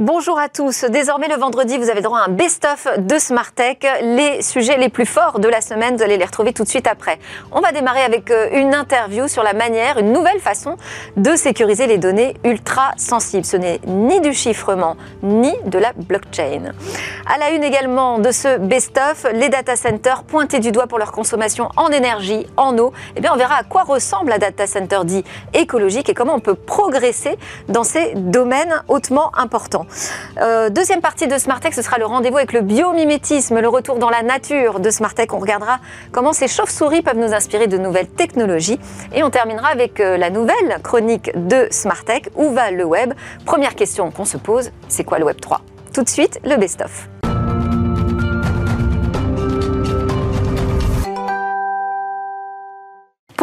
Bonjour à tous. Désormais, le vendredi, vous avez droit à un best-of de Smartech. Les sujets les plus forts de la semaine, vous allez les retrouver tout de suite après. On va démarrer avec euh, une interview sur la manière, une nouvelle façon de sécuriser les données ultra sensibles. Ce n'est ni du chiffrement, ni de la blockchain. À la une également de ce best-of, les data centers pointés du doigt pour leur consommation en énergie, en eau. Eh bien, on verra à quoi ressemble un data center dit écologique et comment on peut progresser dans ces domaines hautement importants. Euh, deuxième partie de Smartech, ce sera le rendez-vous avec le biomimétisme, le retour dans la nature de Smartech. On regardera comment ces chauves-souris peuvent nous inspirer de nouvelles technologies. Et on terminera avec euh, la nouvelle chronique de Smartech, où va le web? Première question qu'on se pose, c'est quoi le web 3 Tout de suite, le best-of.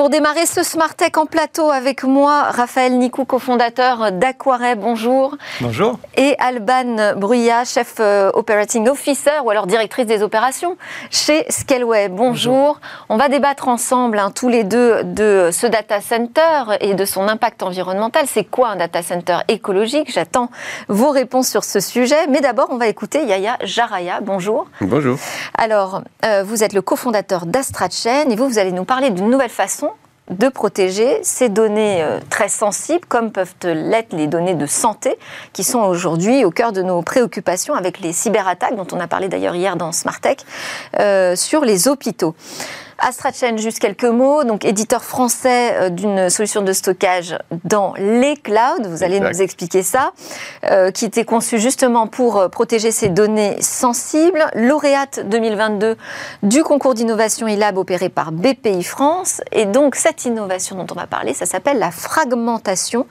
Pour démarrer ce Smart Tech en plateau avec moi, Raphaël Nicou, cofondateur d'Aquareb, bonjour. Bonjour. Et Alban Bruyat, chef euh, operating officer ou alors directrice des opérations chez Scaleway. Bonjour. On va débattre ensemble, hein, tous les deux, de ce data center et de son impact environnemental. C'est quoi un data center écologique? J'attends vos réponses sur ce sujet. Mais d'abord, on va écouter Yaya Jaraya. Bonjour. Bonjour. Alors, euh, vous êtes le cofondateur d'AstraChain et vous, vous allez nous parler d'une nouvelle façon de protéger ces données euh, très sensibles, comme peuvent l'être les données de santé, qui sont aujourd'hui au cœur de nos préoccupations avec les cyberattaques, dont on a parlé d'ailleurs hier dans Smartech, euh, sur les hôpitaux. AstraChain, juste quelques mots. Donc, éditeur français euh, d'une solution de stockage dans les clouds. Vous allez nous expliquer ça. Euh, qui était conçu justement pour euh, protéger ces données sensibles. Lauréate 2022 du concours d'innovation e-lab opéré par BPI France. Et donc, cette innovation dont on va parler, ça s'appelle la fragmentation.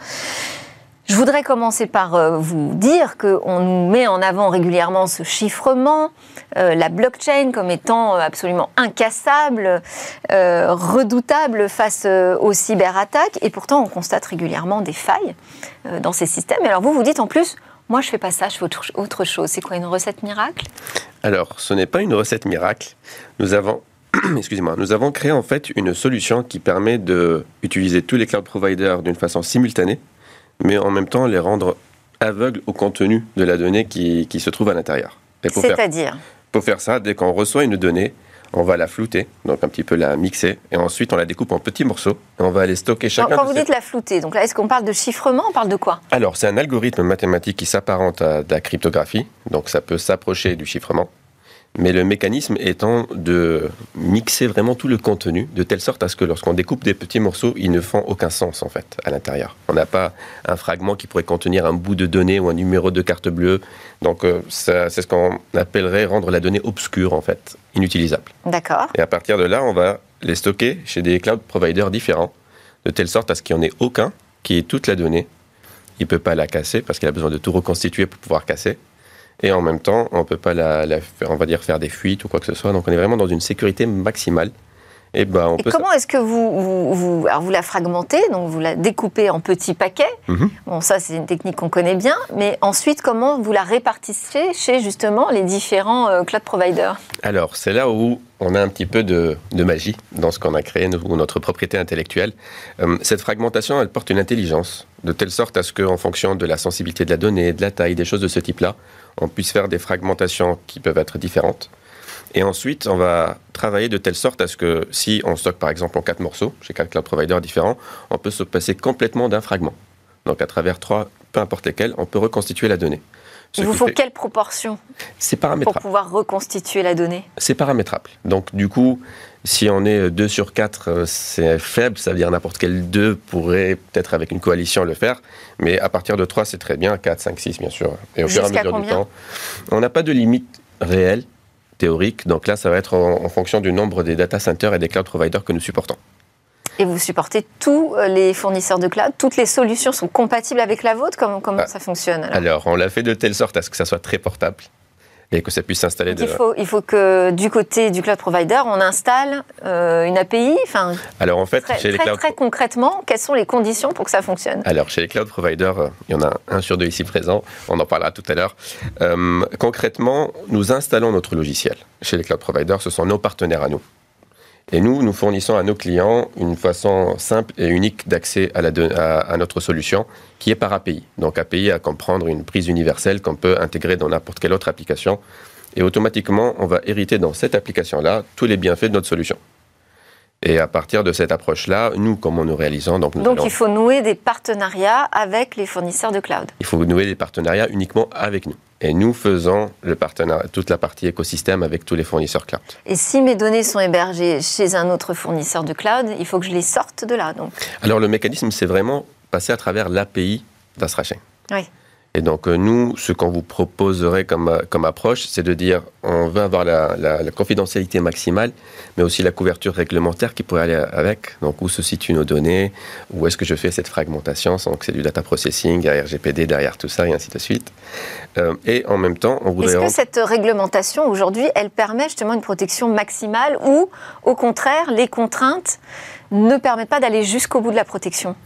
Je voudrais commencer par euh, vous dire qu'on nous met en avant régulièrement ce chiffrement, euh, la blockchain comme étant euh, absolument incassable, redoutable face aux cyberattaques, et pourtant on constate régulièrement des failles dans ces systèmes. Et alors vous, vous dites en plus, moi je fais pas ça, je fais autre chose. C'est quoi une recette miracle? Alors, ce n'est pas une recette miracle. Nous avons excusez-moi, nous avons créé en fait une solution qui permet d'utiliser tous les cloud providers d'une façon simultanée mais en même temps les rendre aveugles au contenu de la donnée qui, qui se trouve à l'intérieur. C'est-à-dire Pour faire ça, dès qu'on reçoit une donnée, on va la flouter, donc un petit peu la mixer, et ensuite on la découpe en petits morceaux, et on va aller stocker chacun. Quand vous dites la flouter, donc là, est-ce qu'on parle de chiffrement On parle de quoi? Alors, c'est un algorithme mathématique qui s'apparente à de la cryptographie, donc ça peut s'approcher du chiffrement. Mais le mécanisme étant de mixer vraiment tout le contenu, de telle sorte à ce que lorsqu'on découpe des petits morceaux, ils ne font aucun sens en fait à l'intérieur. On n'a pas un fragment qui pourrait contenir un bout de données ou un numéro de carte bleue. Donc euh, c'est ce qu'on appellerait rendre la donnée obscure en fait, inutilisable. D'accord. Et à partir de là, on va les stocker chez des cloud providers différents, de telle sorte à ce qu'il n'y en ait aucun qui ait toute la donnée. Il ne peut pas la casser parce qu'il a besoin de tout reconstituer pour pouvoir casser et en même temps, on ne peut pas la, on va dire faire des fuites ou quoi que ce soit. Donc on est vraiment dans une sécurité maximale. Et, ben, on peut comment est-ce que vous, vous, alors vous la fragmentez, donc vous la découpez en petits paquets mhm. Bon, ça c'est une technique qu'on connaît bien, mais ensuite comment vous la répartissez chez justement les différents euh, cloud providers? Alors c'est là où on a un petit peu de, magie dans ce qu'on a créé, nous, notre propriété intellectuelle. Euh, cette fragmentation, elle porte une intelligence, de telle sorte à ce qu'en fonction de la sensibilité de la donnée, de la taille, des choses de ce type-là, on puisse faire des fragmentations qui peuvent être différentes. Et ensuite, on va travailler de telle sorte à ce que si on stocke par exemple en quatre morceaux, chez quatre cloud providers différents, on peut se passer complètement d'un fragment. Donc à travers trois, peu importe lesquels, on peut reconstituer la donnée. Il vous faut quelle proportion. Pour pouvoir reconstituer la donnée C'est paramétrable. Donc du coup, si on est 2 sur 4, euh, c'est faible, ça veut dire n'importe quel 2 pourrait peut-être avec une coalition le faire, mais à partir de 3, c'est très bien, 4, 5, 6 bien sûr. Et au fur et à mesure du temps, on n'a pas de limite réelle, théorique, donc là ça va être en, en fonction du nombre des data centers et des cloud providers que nous supportons. Et vous supportez tous euh, les fournisseurs de cloud Toutes les solutions sont compatibles avec la vôtre? Comment, comment ah. ça fonctionne alors, on l'a fait de telle sorte à ce que ça soit très portable et que ça puisse s'installer. De... Il, faut, il faut que du côté du cloud provider, on installe euh, une API. Enfin, Alors en fait, très, chez les cloud... très concrètement, quelles sont les conditions pour que ça fonctionne? Alors chez les cloud providers, euh, il y en a un sur deux ici présent. On en parlera tout à l'heure. concrètement, nous installons notre logiciel chez les cloud providers. Ce sont nos partenaires à nous. Et nous, nous fournissons à nos clients une façon simple et unique d'accès à, notre solution, qui est par API. Donc API à comprendre une prise universelle qu'on peut intégrer dans n'importe quelle autre application. Et automatiquement, on va hériter dans cette application-là tous les bienfaits de notre solution. Et à partir de cette approche-là, nous, comment nous réalisons Donc, donc il faut nouer des partenariats avec les fournisseurs de cloud. Il faut nouer des partenariats uniquement avec nous. Et nous faisons le partenariat, toute la partie écosystème avec tous les fournisseurs cloud. Et si mes données sont hébergées chez un autre fournisseur de cloud, il faut que je les sorte de là. Donc. Alors le mécanisme, c'est vraiment passer à travers l'API d'Astrachain. Oui. Et donc, euh, nous, ce qu'on vous proposerait comme, euh, comme approche, c'est de dire on veut avoir la, confidentialité maximale, mais aussi la couverture réglementaire qui pourrait aller avec. Donc, où se situent nos données? Où est-ce que je fais cette fragmentation? Donc, c'est du data processing, derrière RGPD, derrière tout ça, et ainsi de suite. Euh, et en même temps, on voudrait. Est-ce que cette réglementation, aujourd'hui, elle permet justement une protection maximale ou, au contraire, les contraintes ne permettent pas d'aller jusqu'au bout de la protection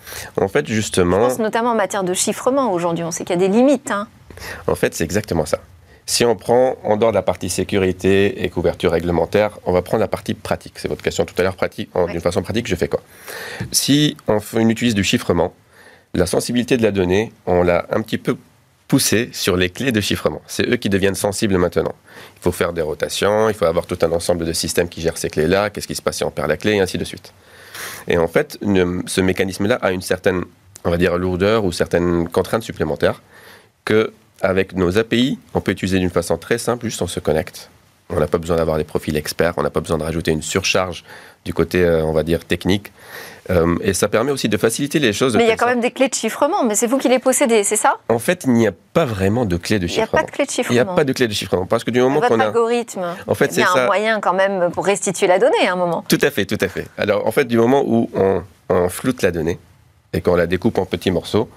En fait, justement... Je pense notamment en matière de chiffrement aujourd'hui, on sait qu'il y a des limites. Hein. En fait, c'est exactement ça. Si on prend en dehors de la partie sécurité et couverture réglementaire, on va prendre la partie pratique. C'est votre question tout à l'heure, pratique. D'une façon pratique, je fais quoi? Si on, on utilise du chiffrement, la sensibilité de la donnée, on l'a un petit peu poussée sur les clés de chiffrement. C'est eux qui deviennent sensibles maintenant. Il faut faire des rotations, il faut avoir tout un ensemble de systèmes qui gèrent ces clés-là, qu'est-ce qui se passe si on perd la clé, et ainsi de suite. Et en fait, ce mécanisme-là a une certaine, on va dire, lourdeur ou certaines contraintes supplémentaires que avec nos API, on peut utiliser d'une façon très simple, juste on se connecte. On n'a pas besoin d'avoir des profils experts, on n'a pas besoin de rajouter une surcharge du côté, euh, on va dire, technique. Euh, et ça permet aussi de faciliter les choses. Mais il y a quand même des clés de chiffrement, mais c'est vous qui les possédez, c'est ça? En fait, il n'y a pas vraiment de clés de chiffrement. Il n'y a pas de clés de chiffrement. Il n'y a pas de clés de chiffrement. Parce que du moment qu'on a. algorithme. En fait, c'est Il y a un moyen quand même pour restituer la donnée à un moment. Tout à fait, tout à fait. Alors, en fait, du moment où on, on floute la donnée et qu'on la découpe en petits morceaux,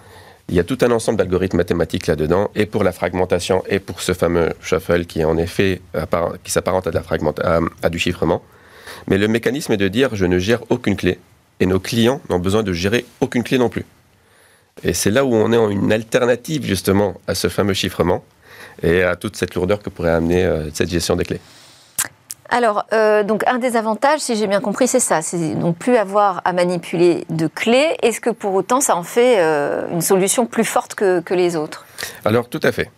il y a tout un ensemble d'algorithmes mathématiques là-dedans, et pour la fragmentation, et pour ce fameux shuffle qui en effet s'apparente à, à, à du chiffrement. Mais le mécanisme est de dire je ne gère aucune clé, et nos clients n'ont besoin de gérer aucune clé non plus. Et c'est là où on est en une alternative justement à ce fameux chiffrement et à toute cette lourdeur que pourrait amener euh, cette gestion des clés. Alors, euh, donc un des avantages, si j'ai bien compris, c'est ça, c'est donc plus avoir à manipuler de clés. Est-ce que pour autant, ça en fait euh, une solution plus forte que, les autres? Alors, tout à fait.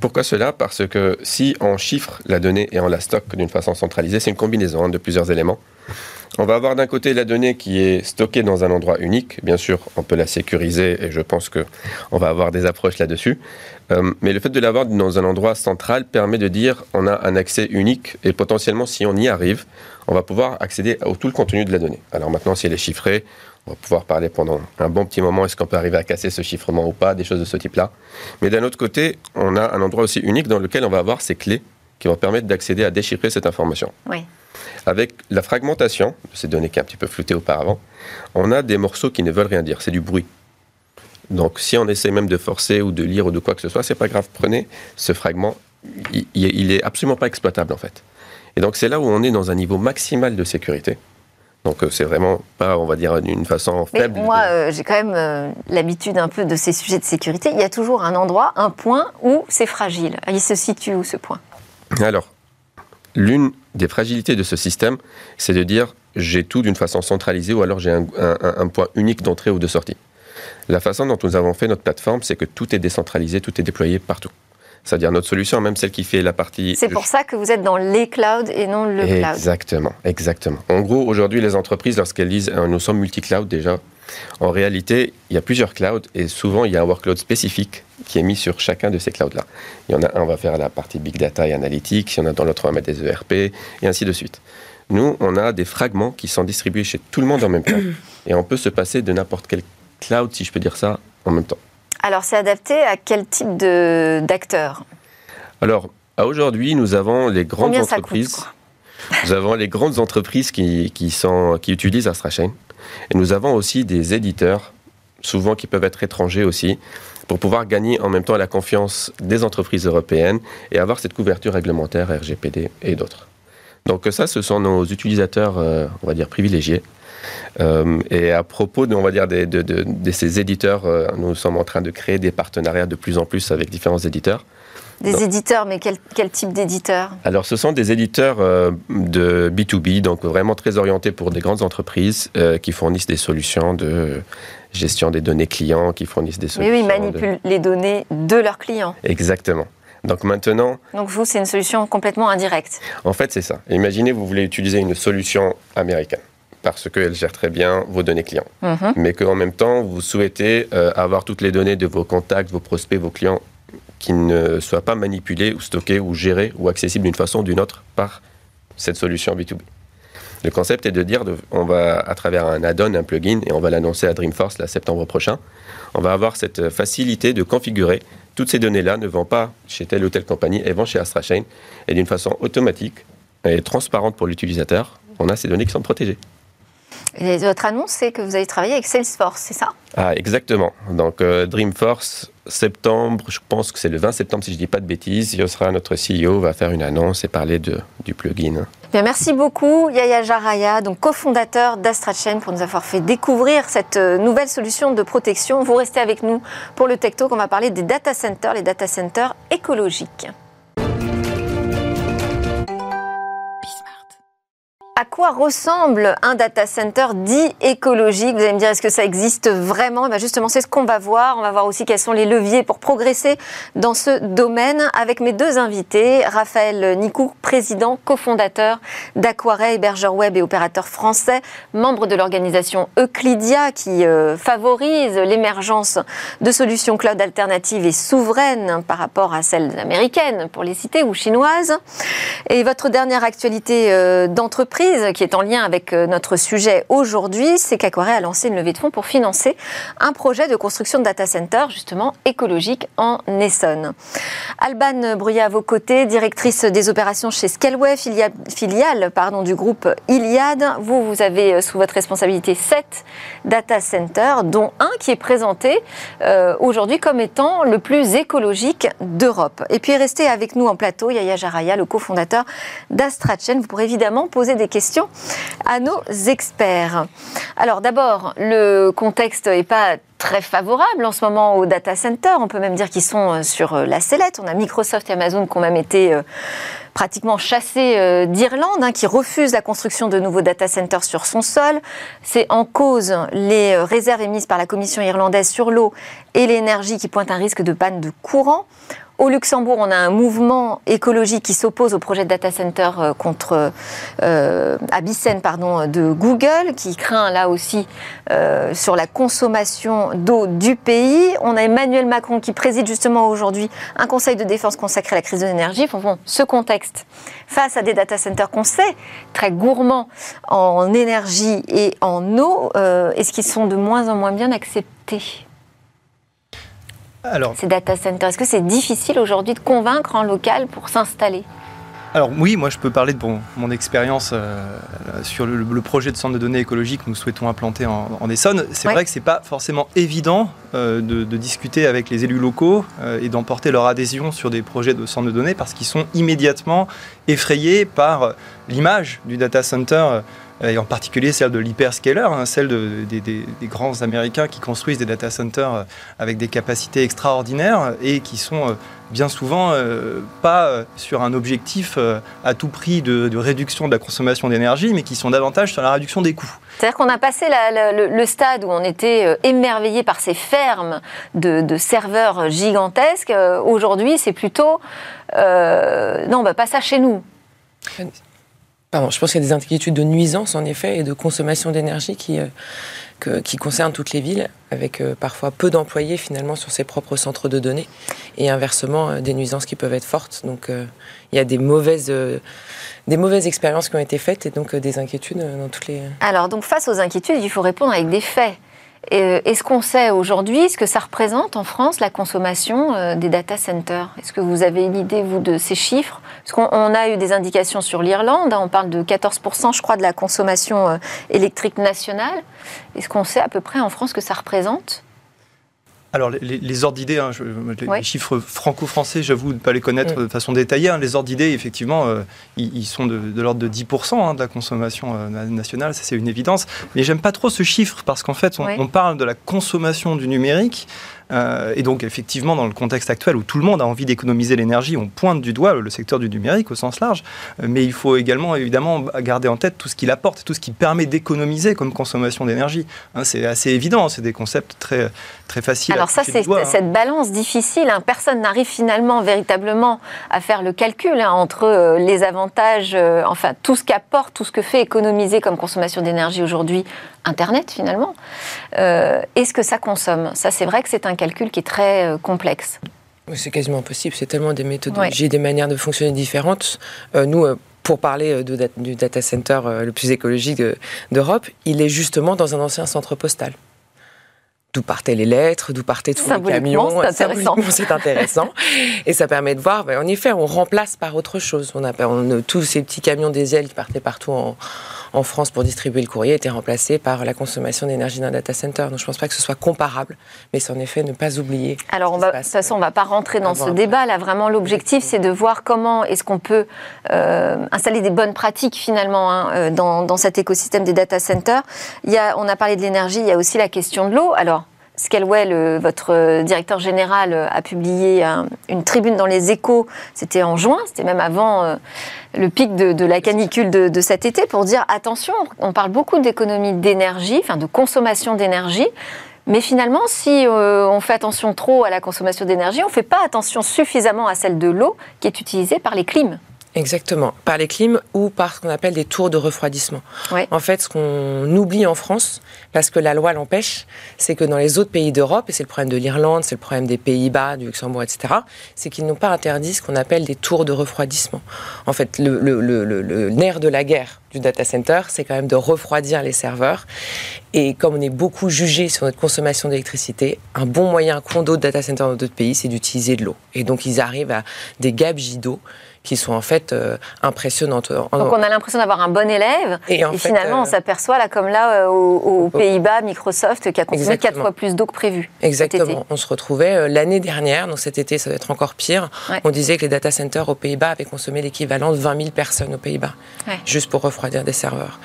Pourquoi cela? Parce que si on chiffre la donnée et on la stocke d'une façon centralisée, c'est une combinaison hein, de plusieurs éléments. On va avoir d'un côté la donnée qui est stockée dans un endroit unique. Bien sûr, on peut la sécuriser et je pense qu'on va avoir des approches là-dessus. Euh, mais le fait de l'avoir dans un endroit central permet de dire on a un accès unique et potentiellement, si on y arrive, on va pouvoir accéder à tout le contenu de la donnée. Alors maintenant, si elle est chiffrée, on va pouvoir parler pendant un bon petit moment, est-ce qu'on peut arriver à casser ce chiffrement ou pas, des choses de ce type-là. Mais d'un autre côté, on a un endroit aussi unique dans lequel on va avoir ces clés qui vont permettre d'accéder à déchiffrer cette information. Oui. Avec la fragmentation de ces données qui est un petit peu floutées auparavant, on a des morceaux qui ne veulent rien dire, c'est du bruit. Donc si on essaie même de forcer ou de lire ou de quoi que ce soit, c'est pas grave, prenez ce fragment, il, il est absolument pas exploitable en fait. Et donc c'est là où on est dans un niveau maximal de sécurité. Donc euh, c'est vraiment pas, on va dire, d'une façon faible. moi, euh, j'ai quand même euh, l'habitude un peu de ces sujets de sécurité. Il y a toujours un endroit, un point où c'est fragile. Il se situe où ce point? Alors, l'une des fragilités de ce système, c'est de dire j'ai tout d'une façon centralisée ou alors j'ai un, point unique d'entrée ou de sortie. La façon dont nous avons fait notre plateforme, c'est que tout est décentralisé, tout est déployé partout. C'est-à-dire notre solution, même celle qui fait la partie... C'est pour ça que vous êtes dans les clouds et non le cloud. Exactement, exactement. En gros, aujourd'hui, les entreprises, lorsqu'elles disent euh, nous sommes multi-cloud déjà, en réalité, il y a plusieurs clouds et souvent, il y a un workload spécifique qui est mis sur chacun de ces clouds-là. Il y en a un, on va faire la partie big data et analytics, il y en a dans l'autre, on va mettre des ERP, et ainsi de suite. Nous, on a des fragments qui sont distribués chez tout le monde en même temps. Et on peut se passer de n'importe quel cloud, si je peux dire ça, en même temps. Alors, c'est adapté à quel type d'acteurs Alors, aujourd'hui, nous avons les grandes entreprises. nous avons les grandes entreprises qui, qui, sont, qui utilisent AstraChain. Et nous avons aussi des éditeurs, souvent qui peuvent être étrangers aussi, pour pouvoir gagner en même temps la confiance des entreprises européennes et avoir cette couverture réglementaire RGPD et d'autres. Donc ça, ce sont nos utilisateurs, euh, on va dire, privilégiés. Euh, et à propos, de, on va dire, de, de, ces éditeurs, euh, nous sommes en train de créer des partenariats de plus en plus avec différents éditeurs. Des éditeurs, mais quel, quel type d'éditeurs? Alors, ce sont des éditeurs euh, de B2B, donc vraiment très orientés pour des grandes entreprises qui fournissent des solutions de gestion des données clients, qui fournissent des solutions. Mais oui, ils manipulent les données de leurs clients. Exactement. Donc maintenant. Donc vous, c'est une solution complètement indirecte. En fait, c'est ça. Imaginez, vous voulez utiliser une solution américaine parce qu'elle gère très bien vos données clients. Mhm. Mais qu'en même temps, vous souhaitez euh, avoir toutes les données de vos contacts, vos prospects, vos clients qui ne soient pas manipulées ou stockées ou gérées ou accessibles d'une façon ou d'une autre par cette solution B2B. Le concept est de dire, de- on va à travers un add-on, un plugin, et on va l'annoncer à Dreamforce là, septembre prochain, on va avoir cette facilité de configurer toutes ces données-là ne vont pas chez telle ou telle compagnie, elles vont chez AstraChain, et d'une façon automatique et transparente pour l'utilisateur, on a ces données qui sont protégées. Et votre annonce, c'est que vous allez travailler avec Salesforce, c'est ça? Ah, exactement. Donc, euh, Dreamforce, septembre, je pense que c'est le 20 septembre, si je ne dis pas de bêtises, il sera notre CEO, va faire une annonce et parler de, du plugin. Bien, merci beaucoup Yaya Jaraya, donc cofondateur d'AstraChain, pour nous avoir fait découvrir cette euh, nouvelle solution de protection. Vous restez avec nous pour le Tech Talk, on va parler des data centers, les data centers écologiques. À quoi ressemble un data center dit écologique? Vous allez me dire, est-ce que ça existe vraiment? Eh bien Justement, c'est ce qu'on va voir. On va voir aussi quels sont les leviers pour progresser dans ce domaine avec mes deux invités. Raphaël Nicou, président, cofondateur d'Aquaret, hébergeur web et opérateur français, membre de l'organisation Euclidia qui euh, favorise l'émergence de solutions cloud alternatives et souveraines par rapport à celles américaines, pour les citer, ou chinoises. Et votre dernière actualité euh, qui est en lien avec euh, notre sujet aujourd'hui, c'est qu'Aquaret a lancé une levée de fonds pour financer un projet de construction de data center, justement écologique, en Essonne. Alban Bruyat à vos côtés, directrice des opérations chez Scaleway, filiale, du groupe Iliad. Vous, vous avez euh, sous votre responsabilité sept data centers, dont un qui est présenté euh, aujourd'hui comme étant le plus écologique d'Europe. Et puis restez avec nous en plateau, Yaya Jaraya, le cofondateur d'AstraChain. Vous pourrez évidemment poser des questions à nos experts. Alors d'abord, le contexte n'est pas très favorable en ce moment aux data centers. On peut même dire qu'ils sont euh, sur euh, la sellette. On a Microsoft et Amazon qui ont même été euh, pratiquement chassés d'Irlande, hein, qui refusent la construction de nouveaux data centers sur son sol. C'est en cause les réserves émises par la Commission irlandaise sur l'eau et l'énergie qui pointent un risque de panne de courant. Au Luxembourg, on a un mouvement écologique qui s'oppose au projet de data center euh, contre euh, pardon, de Google, qui craint là aussi euh, sur la consommation d'eau du pays. On a Emmanuel Macron qui préside justement aujourd'hui un conseil de défense consacré à la crise de l'énergie. Ce contexte, face à des data centers qu'on sait très gourmands en énergie et en eau, euh, est-ce qu'ils sont de moins en moins bien acceptés? Alors, ces data centers Est-ce que c'est difficile aujourd'hui de convaincre en local pour s'installer? alors oui, moi je peux parler de bon, mon expérience euh, sur le, le projet de centre de données écologique que nous souhaitons implanter en, en Essonne. C'est Ouais. vrai que c'est pas forcément évident euh, de, de discuter avec les élus locaux euh, et d'emporter leur adhésion sur des projets de centre de données parce qu'ils sont immédiatement effrayés par l'image du data center. Euh, et en particulier celle de l'hyperscaler, hein, celle de- des, des- des grands Américains qui construisent des data centers euh, avec des capacités extraordinaires et qui sont euh, bien souvent euh, pas sur un objectif euh, à tout prix de, de réduction de la consommation d'énergie, mais qui sont davantage sur la réduction des coûts. C'est-à-dire qu'on a passé la- la- le, le stade où on était émerveillé par ces fermes de, de serveurs gigantesques. Euh, Aujourd'hui, c'est plutôt euh, non, bah, pas ça chez nous. Je pense qu'il y a des inquiétudes de nuisance, en effet, et de consommation d'énergie qui, euh, qui concernent toutes les villes, avec euh, parfois peu d'employés finalement sur ses propres centres de données, et inversement, euh, des nuisances qui peuvent être fortes. Donc il y a des mauvaises, des mauvaises expériences qui ont été faites, et donc des inquiétudes dans toutes les... Alors, donc, face aux inquiétudes, il faut répondre avec des faits. Euh, Est-ce qu'on sait aujourd'hui ce que ça représente en France, la consommation euh, des data centers? Est-ce que vous avez une idée, vous, de ces chiffres? Parce qu'on on a eu des indications sur l'Irlande, hein, on parle de 14%, je crois, de la consommation euh, électrique nationale. Est-ce qu'on sait à peu près en France ce que ça représente? Alors, les, les- les ordres d'idées, hein, les, Ouais. les chiffres franco-français, j'avoue ne pas les connaître de façon détaillée. hein. Les ordres d'idées, effectivement, euh, ils, ils sont de, de l'ordre de 10% hein, de la consommation euh, na- nationale, ça c'est une évidence. Mais j'aime pas trop ce chiffre parce qu'en fait, on, Ouais. on parle de la consommation du numérique Euh, et donc, effectivement, dans le contexte actuel où tout le monde a envie d'économiser l'énergie, on pointe du doigt le secteur du numérique au sens large. Mais il faut également, évidemment, garder en tête tout ce qu'il apporte, tout ce qui permet d'économiser comme consommation d'énergie. Hein, c'est assez évident, c'est des concepts très, très. Alors, ça, c'est hein. cette balance difficile. Hein. Personne n'arrive finalement véritablement à faire le calcul entre les avantages, enfin, tout ce qu'apporte, tout ce que fait économiser comme consommation d'énergie aujourd'hui Internet finalement. Euh, est-ce que ça consomme? Ça, c'est vrai que c'est un calcul qui est très euh, complexe. C'est quasiment impossible. C'est tellement des méthodologies, des manières de fonctionner différentes. Euh, nous, pour parler de, du data center le plus écologique d'Europe, il est justement dans un ancien centre postal d'où partaient les lettres, d'où partaient tous les camions. C'est intéressant. C'est intéressant. et ça permet de voir, ben, en effet, on remplace par autre chose. On a, on, tous ces petits camions diesel qui partaient partout en, en France pour distribuer le courrier était remplacé par la consommation d'énergie d'un data center. Donc je ne pense pas que ce soit comparable, mais c'est en effet ne pas oublier. Alors on va, de toute façon, on ne va pas rentrer dans ce débat. Là, vraiment, l'objectif, c'est de voir comment est-ce qu'on peut euh, installer des bonnes pratiques finalement hein, euh, dans, dans, cet écosystème des data centers. Il y a, on a parlé de l'énergie, il y a aussi la question de l'eau. Alors, Scalwell, votre directeur général, a publié une tribune dans les échos, c'était en juin, c'était même avant euh, le pic de, la canicule de, cet été, pour dire attention, on parle beaucoup d'économie d'énergie, enfin de consommation d'énergie, mais finalement, si euh, on fait attention trop à la consommation d'énergie, on ne fait pas attention suffisamment à celle de l'eau qui est utilisée par les clims. Exactement, par les clims ou par ce qu'on appelle des tours de refroidissement. En fait, ce qu'on oublie en France, parce que la loi l'empêche, c'est que dans les autres pays d'Europe, et c'est le problème de l'Irlande, c'est le problème des Pays-Bas, du Luxembourg, etc., c'est qu'ils n'ont pas interdit ce qu'on appelle des tours de refroidissement. En fait, le, le nerf de la guerre du data center, c'est quand même de refroidir les serveurs. Et comme on est beaucoup jugé sur notre consommation d'électricité, un bon moyen qu'ont d'autres data centers dans d'autres pays, c'est d'utiliser de l'eau. Et donc, ils arrivent à des gabegies d'eau qui sont en fait euh, impressionnantes. Donc on a l'impression d'avoir un bon élève et, finalement on euh, s'aperçoit là comme là euh, aux, Pays-Bas, Microsoft qui a consommé quatre fois plus d'eau que prévu. Exactement. On se retrouvait l'année dernière, donc cet été ça va être encore pire. On disait que les data centers aux Pays-Bas avaient consommé l'équivalent de 20 000 personnes aux Pays-Bas, juste pour refroidir des serveurs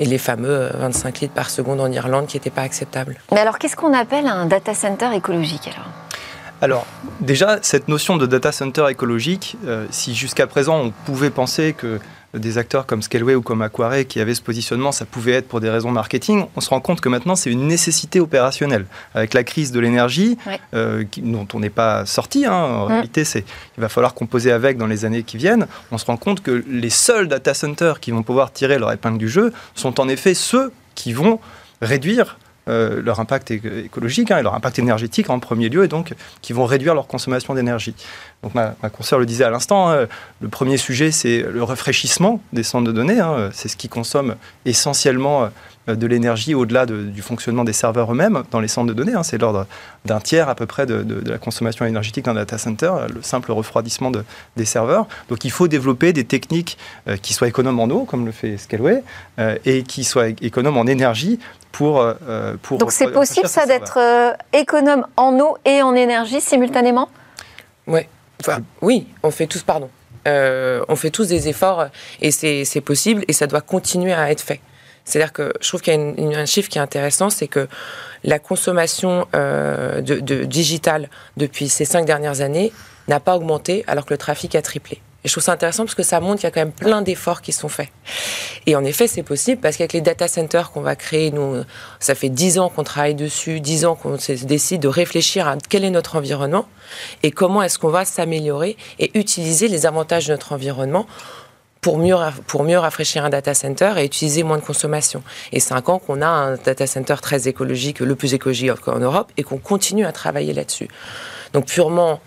et les fameux 25 litres par seconde en Irlande qui n'étaient pas acceptables. Mais alors, qu'est-ce qu'on appelle un data center écologique alors? Alors, déjà, cette notion de data center écologique, euh, si jusqu'à présent on pouvait penser que des acteurs comme Scaleway ou comme Aquare qui avaient ce positionnement, ça pouvait être pour des raisons marketing, on se rend compte que maintenant c'est une nécessité opérationnelle. Avec la crise de l'énergie, euh, dont on n'est pas sorti, hein, en mm. réalité c'est, il va falloir composer avec dans les années qui viennent, on se rend compte que les seuls data centers qui vont pouvoir tirer leur épingle du jeu sont en effet ceux qui vont réduire euh, leur impact écologique hein, et leur impact énergétique en premier lieu, et donc qui vont réduire leur consommation d'énergie. Donc ma, ma consoeur le disait à l'instant, hein, le premier sujet c'est le rafraîchissement des centres de données, hein. c'est ce qui consomme essentiellement euh, de l'énergie au-delà du fonctionnement des serveurs eux-mêmes dans les centres de données. c'est l'ordre d'un tiers à peu près de, la consommation énergétique d'un data center, le simple refroidissement des serveurs. Donc il faut développer des techniques euh, qui soient économes en eau, comme le fait Scaleway, et qui soient économes en énergie pour, euh, pour Donc c'est possible ça d'être euh, économe en eau et en énergie simultanément? Ouais. Enfin, Oui, on fait tous, pardon. Euh, on fait tous des efforts et c'est possible et ça doit continuer à être fait. C'est-à-dire que je trouve qu'il y a un chiffre qui est intéressant, c'est que la consommation de, de digitale depuis ces cinq dernières années n'a pas augmenté alors que le trafic a triplé. Et je trouve ça intéressant parce que ça montre qu'il y a quand même plein d'efforts qui sont faits. Et en effet, c'est possible parce qu'avec les data centers qu'on va créer, nous, ça fait dix ans qu'on travaille dessus, dix ans qu'on décide de réfléchir à quel est notre environnement et comment est-ce qu'on va s'améliorer et utiliser les avantages de notre environnement pour mieux, pour mieux rafraîchir un data center et utiliser moins de consommation. Et cinq ans qu'on a un data center très écologique, le plus écologique en Europe, et qu'on continue à travailler là-dessus. Donc purement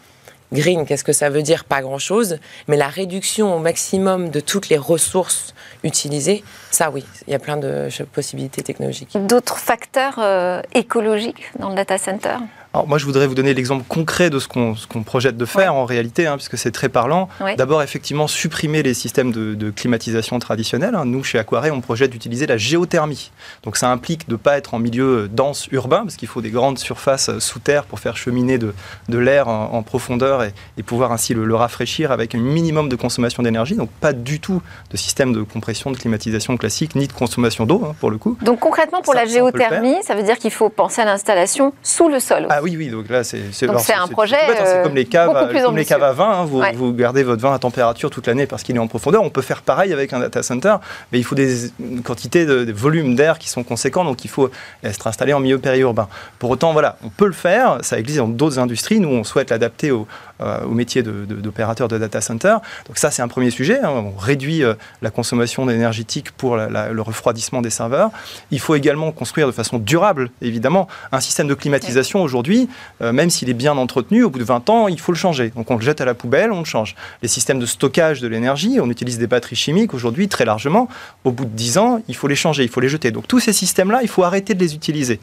Green, qu'est-ce que ça veut dire? Pas grand-chose. Mais la réduction au maximum de toutes les ressources utilisées, ça oui, il y a plein de possibilités technologiques. D'autres facteurs euh, écologiques dans le data center? Alors moi, je voudrais vous donner l'exemple concret de ce qu'on projette de faire en réalité, hein, puisque c'est très parlant. D'abord, effectivement, supprimer les systèmes de, climatisation traditionnels. Hein. Nous, chez Aquaré, on projette d'utiliser la géothermie. Donc ça implique de ne pas être en milieu dense urbain, parce qu'il faut des grandes surfaces sous terre pour faire cheminer de, l'air en, profondeur et, pouvoir ainsi le, rafraîchir avec un minimum de consommation d'énergie. Donc pas du tout de système de compression, de climatisation classique, ni de consommation d'eau, hein, pour le coup. Donc concrètement, pour la géothermie, ça veut dire qu'il faut penser à l'installation sous le sol. Ah oui, oui, donc là, c'est c'est un projet. C'est euh, comme les caves, comme les caves à vin. hein, vous, vous gardez votre vin à température toute l'année parce qu'il est en profondeur. On peut faire pareil avec un data center, mais il faut des quantités de des volumes d'air qui sont conséquents, donc il faut être installé en milieu périurbain. Pour autant, voilà, on peut le faire. Ça existe dans d'autres industries. Nous, on souhaite l'adapter au, euh, au métier d'opérateur de, data center. Donc ça, c'est un premier sujet. Hein. On réduit euh, la consommation énergétique pour le refroidissement des serveurs. Il faut également construire de façon durable, évidemment, un système de climatisation aujourd'hui, euh, même s'il est bien entretenu, au bout de 20 ans, il faut le changer. Donc on le jette à la poubelle, on le change. Les systèmes de stockage de l'énergie, on utilise des batteries chimiques aujourd'hui très largement. Au bout de 10 ans, il faut les changer, il faut les jeter. Donc tous ces systèmes-là, il faut arrêter de les utiliser.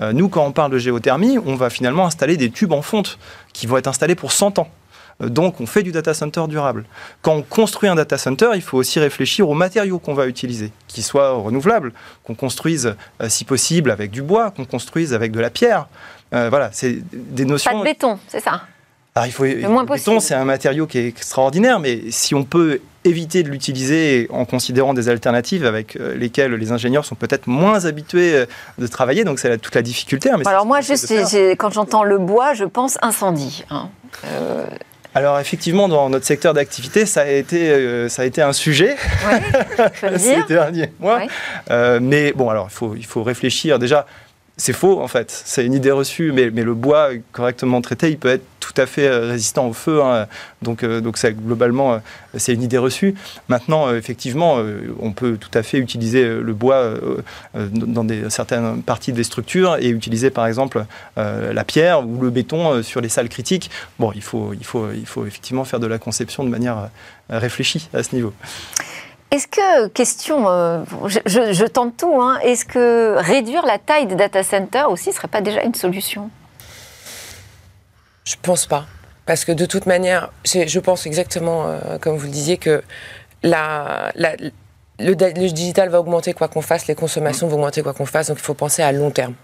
Euh, nous, quand on parle de géothermie, on va finalement installer des tubes en fonte qui vont être installés pour 100 ans. Euh, donc, on fait du data center durable. Quand on construit un data center, il faut aussi réfléchir aux matériaux qu'on va utiliser, qu'ils soient renouvelables, qu'on construise, si possible, avec du bois, qu'on construise avec de la pierre. Euh, voilà, c'est des notions. Pas de béton, c'est ça alors, il faut, le, moins béton, c'est un matériau qui est extraordinaire, mais si on peut éviter de l'utiliser en considérant des alternatives avec lesquelles les ingénieurs sont peut-être moins habitués de travailler, donc c'est toute la difficulté. Hein, Alors moi, juste, quand j'entends le bois, je pense incendie. Hein. Alors effectivement, dans notre secteur d'activité, ça a été euh, ça a été un sujet ouais, ces derniers mois. Euh, mais bon, alors il faut il faut réfléchir déjà c'est faux en fait. C'est une idée reçue, mais, le bois correctement traité, il peut être tout à fait euh, résistant au feu. Hein. Donc, euh, donc globalement, euh, c'est une idée reçue. Maintenant, effectivement, on peut tout à fait utiliser le bois dans certaines parties des structures et utiliser par exemple la pierre ou le béton sur les salles critiques. Bon, il faut, il faut, il faut effectivement faire de la conception de manière réfléchie à ce niveau. Est-ce que, question, euh, je, tente tout, hein, est-ce que réduire la taille des data centers aussi ne serait pas déjà une solution? Je pense pas. Parce que de toute manière, je pense exactement, euh, comme vous le disiez, que la, le, le, digital va augmenter quoi qu'on fasse, les consommations vont augmenter quoi qu'on fasse, donc il faut penser à long terme.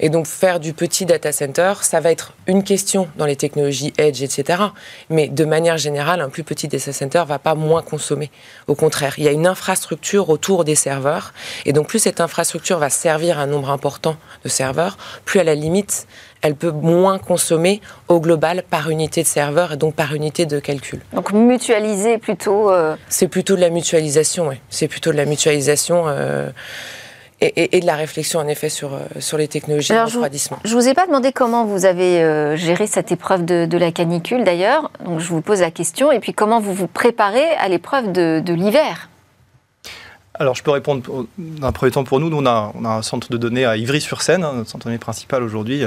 Et donc faire du petit data center, ça va être une question dans les technologies edge, etc. Mais de manière générale, un plus petit data center va pas moins consommer. Au contraire, il y a une infrastructure autour des serveurs. Et donc plus cette infrastructure va servir un nombre important de serveurs, plus à la limite, elle peut moins consommer au global par unité de serveur et donc par unité de calcul. Donc mutualiser plutôt. Euh, C'est plutôt de la mutualisation, oui. C'est plutôt de la mutualisation. Euh, et, de la réflexion en effet sur, euh, sur les technologies de refroidissement. Je ne vous ai pas demandé comment vous avez euh, géré cette épreuve de, de la canicule d'ailleurs, donc je vous pose la question, et puis comment vous vous préparez à l'épreuve de, de l'hiver? Alors, je peux répondre d'un premier temps pour nous. Nous, on a, on a un centre de données à Ivry-sur-Seine, hein, notre centre de données principal aujourd'hui,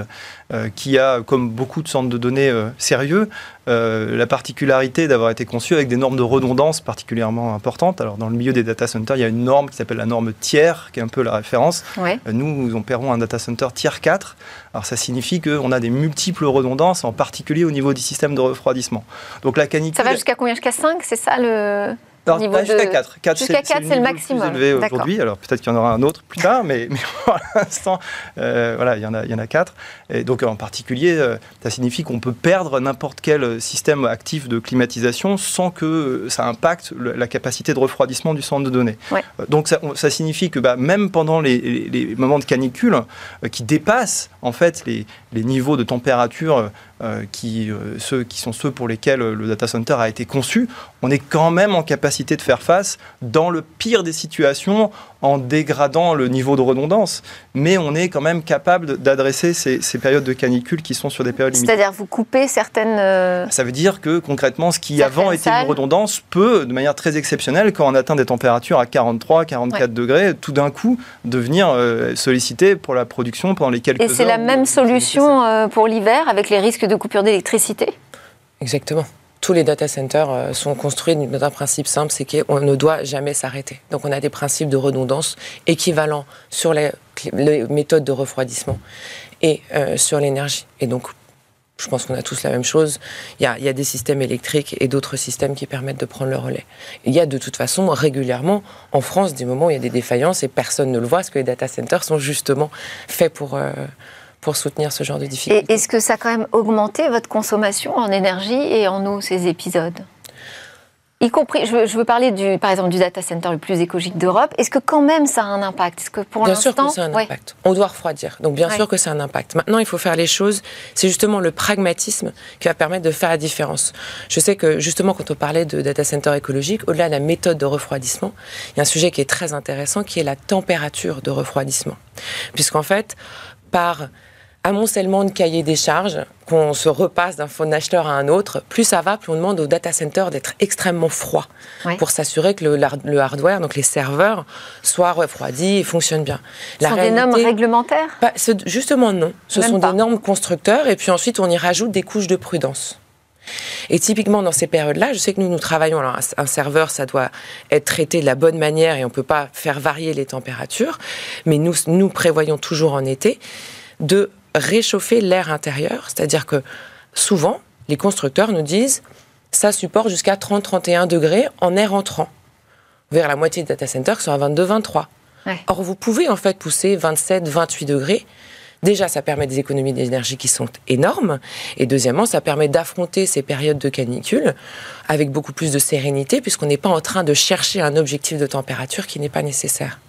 euh, qui a, comme beaucoup de centres de données euh, sérieux, euh, la particularité d'avoir été conçu avec des normes de redondance particulièrement importantes. Alors, dans le milieu des data centers, il y a une norme qui s'appelle la norme tiers, qui est un peu la référence. nous, nous opérons un data center tiers 4. Alors, ça signifie qu'on a des multiples redondances, en particulier au niveau du système de refroidissement. Donc, la canicule. Ça va jusqu'à combien? Jusqu'à 5, c'est ça le jusqu'à 4. 4 jusqu'à 4, c'est le, maximum. Plus élevé aujourd'hui. Alors peut-être qu'il y en aura un autre plus tard, mais, mais pour l'instant, euh, voilà, il y en a, il y en a 4. Et donc en particulier, euh, ça signifie qu'on peut perdre n'importe quel système actif de climatisation sans que ça impacte la capacité de refroidissement du centre de données. donc ça, ça, signifie que bah, même pendant les, les, moments de canicule qui dépassent en fait les, les niveaux de température euh, qui, euh, ceux, qui sont ceux pour lesquels le data center a été conçu, on est quand même en capacité de faire face dans le pire des situations en dégradant le niveau de redondance, mais on est quand même capable d'adresser ces, périodes de canicule qui sont sur des périodes limitées. C'est-à-dire vous coupez certaines... Euh, Ça veut dire que concrètement, ce qui avant était une redondance peut, de manière très exceptionnelle, quand on atteint des températures à 43, 44 degrés, tout d'un coup devenir euh, sollicité pour la production pendant les quelques heures. Et c'est la même solution euh, pour l'hiver avec les risques de coupure d'électricité? Exactement tous les data centers euh, sont construits d'un principe simple, c'est qu'on ne doit jamais s'arrêter. Donc on a des principes de redondance équivalents sur les, méthodes de refroidissement et euh, sur l'énergie. Et donc je pense qu'on a tous la même chose. Il y a, des systèmes électriques et d'autres systèmes qui permettent de prendre le relais. il y a de toute façon régulièrement en France des moments où il y a des défaillances et personne ne le voit parce que les data centers sont justement faits pour... Euh, pour soutenir ce genre de difficultés. Est-ce que ça a quand même augmenté votre consommation en énergie et en eau, ces épisodes? Y compris, je veux, je veux, parler du, par exemple du data center le plus écologique d'Europe. Est-ce que quand même ça a un impact? Est-ce que pour Bien sûr que c'est un impact. On doit refroidir. Donc bien sûr que c'est un impact. Maintenant, il faut faire les choses. C'est justement le pragmatisme qui va permettre de faire la différence. Je sais que justement quand on parlait de data center écologique, au-delà de la méthode de refroidissement, il y a un sujet qui est très intéressant qui est la température de refroidissement. Puisqu'en fait, par amoncellement de cahiers des charges, qu'on se repasse d'un phone acheteur à un autre, plus ça va, plus on demande au data center d'être extrêmement froid pour s'assurer que le, hardware, donc les serveurs, soient refroidis et fonctionnent bien. Ce sont des normes réglementaires? Justement non. Ce sont des normes constructeurs et puis ensuite on y rajoute des couches de prudence. Et typiquement, dans ces périodes-là, je sais que nous, nous travaillons. Alors, un, serveur, ça doit être traité de la bonne manière et on ne peut pas faire varier les températures. Mais nous, nous prévoyons toujours en été de réchauffer l'air intérieur. C'est-à-dire que souvent, les constructeurs nous disent ça supporte jusqu'à 30-31 degrés en air entrant. Vers la moitié des data centers qui sont à 22-23. Or, vous pouvez en fait pousser 27-28 degrés. Déjà, ça permet des économies d'énergie qui sont énormes. Et deuxièmement, ça permet d'affronter ces périodes de canicule avec beaucoup plus de sérénité, puisqu'on n'est pas en train de chercher un objectif de température qui n'est pas nécessaire.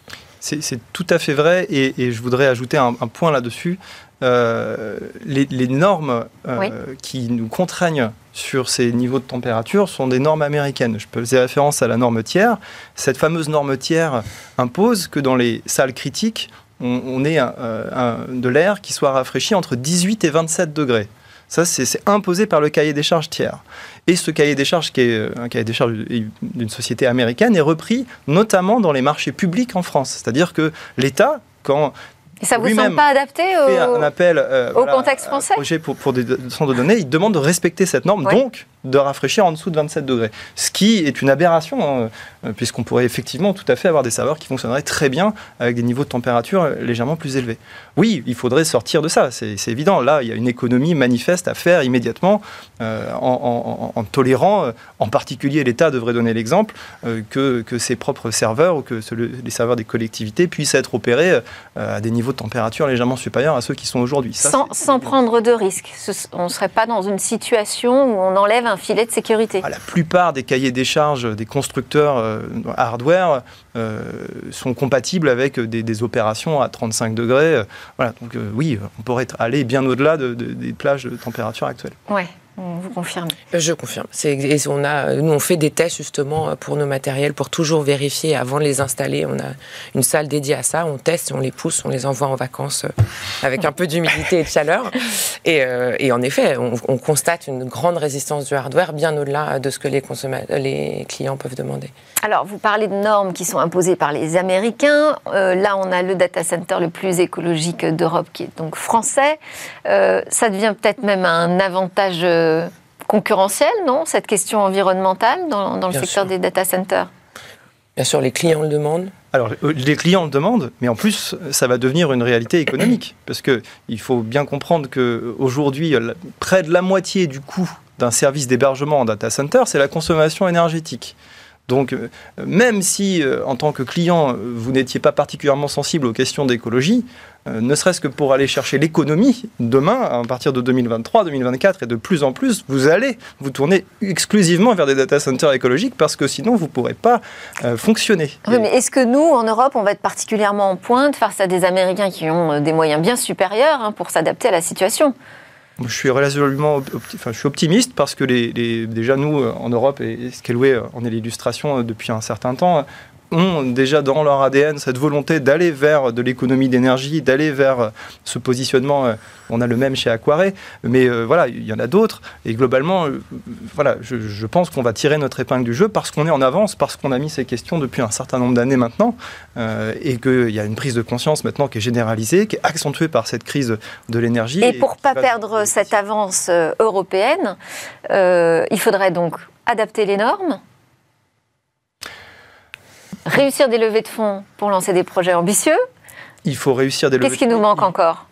C'est tout à fait vrai. Et, je voudrais ajouter un point là-dessus. Euh, les, normes euh, qui nous contraignent sur ces niveaux de température sont des normes américaines. Je faire référence à la norme tiers. Cette fameuse norme tiers impose que dans les salles critiques, on, ait de l'air qui soit rafraîchi entre 18 et 27 degrés. Ça, c'est imposé par le cahier des charges tiers. Et ce cahier des charges, qui est euh, un cahier des charges d'une société américaine, est repris notamment dans les marchés publics en France. C'est-à-dire que l'État, quand et ça vous semble pas adapté au, un appel, euh, au contexte français projet pour, pour des centres de données, il demande de respecter cette norme, donc de rafraîchir en dessous de 27 degrés. Ce qui est une aberration, hein, euh, puisqu'on pourrait effectivement tout à fait avoir des serveurs qui fonctionneraient très bien avec des niveaux de température légèrement plus élevés. Oui, il faudrait sortir de ça, c'est évident. Là, il y a une économie manifeste à faire immédiatement euh, en, tolérant, en particulier l'État devrait donner l'exemple, que, que, ses propres serveurs ou que les serveurs des collectivités puissent être opérés à des niveaux de température légèrement supérieurs à ceux qui sont aujourd'hui. Sans, prendre de risques. On ne serait pas dans une situation où on enlève un filet de sécurité. Ah, la plupart des cahiers des charges des constructeurs euh, hardware euh, sont compatibles avec des, opérations à 35 degrés. Euh, voilà, donc oui, on pourrait aller bien au-delà des plages de température actuelles. Ouais. Vous confirmez Je confirme. Et on a, nous, on fait des tests justement pour nos matériels pour toujours vérifier avant de les installer. On a une salle dédiée à ça. On teste, on les pousse, on les envoie en vacances euh, avec un peu d'humidité et de chaleur. Et, euh, et en effet, on, constate une grande résistance du hardware bien au-delà de ce que les, les clients peuvent demander. Alors, vous parlez de normes qui sont imposées par les Américains. Euh, là, on a le data center le plus écologique d'Europe qui est donc français. ça devient peut-être même un avantage concurrentielle, non, cette question environnementale dans, le secteur des data centers Bien sûr, les clients le demandent. Alors, euh, les clients le demandent, mais en plus, ça va devenir une réalité économique. Parce qu'il faut bien comprendre qu'aujourd'hui, près de la moitié du coût d'un service d'hébergement en data center, c'est la consommation énergétique. Donc, euh, même si, euh, en tant que client, vous n'étiez pas particulièrement sensible aux questions d'écologie, euh, ne serait-ce que pour aller chercher l'économie, demain, à partir de 2023, 2024 et de plus en plus, vous allez vous tourner exclusivement vers des data centers écologiques parce que sinon, vous ne pourrez pas fonctionner. Oui, mais est-ce que nous, en Europe, on va être particulièrement en pointe face à des Américains qui ont des moyens bien supérieurs hein, pour s'adapter à la situation? Je suis résolument enfin, je suis optimiste parce que les, déjà nous en Europe et Scaleway en est l'illustration depuis un certain temps ont déjà dans leur ADN cette volonté d'aller vers de l'économie d'énergie, d'aller vers ce positionnement. Euh, on a le même chez Aquaré, mais euh, voilà, il y en a d'autres. Et globalement, euh, voilà, je, pense qu'on va tirer notre épingle du jeu parce qu'on est en avance, parce qu'on a mis ces questions depuis un certain nombre d'années maintenant, et qu'il y a une prise de conscience maintenant qui est généralisée, qui est accentuée par cette crise de l'énergie. Et, pour ne pas perdre cette avance européenne, il faudrait donc adapter les normes réussir des levées de fonds pour lancer des projets ambitieux. Il faut réussir des levées Qu'est-ce qui nous manque encore?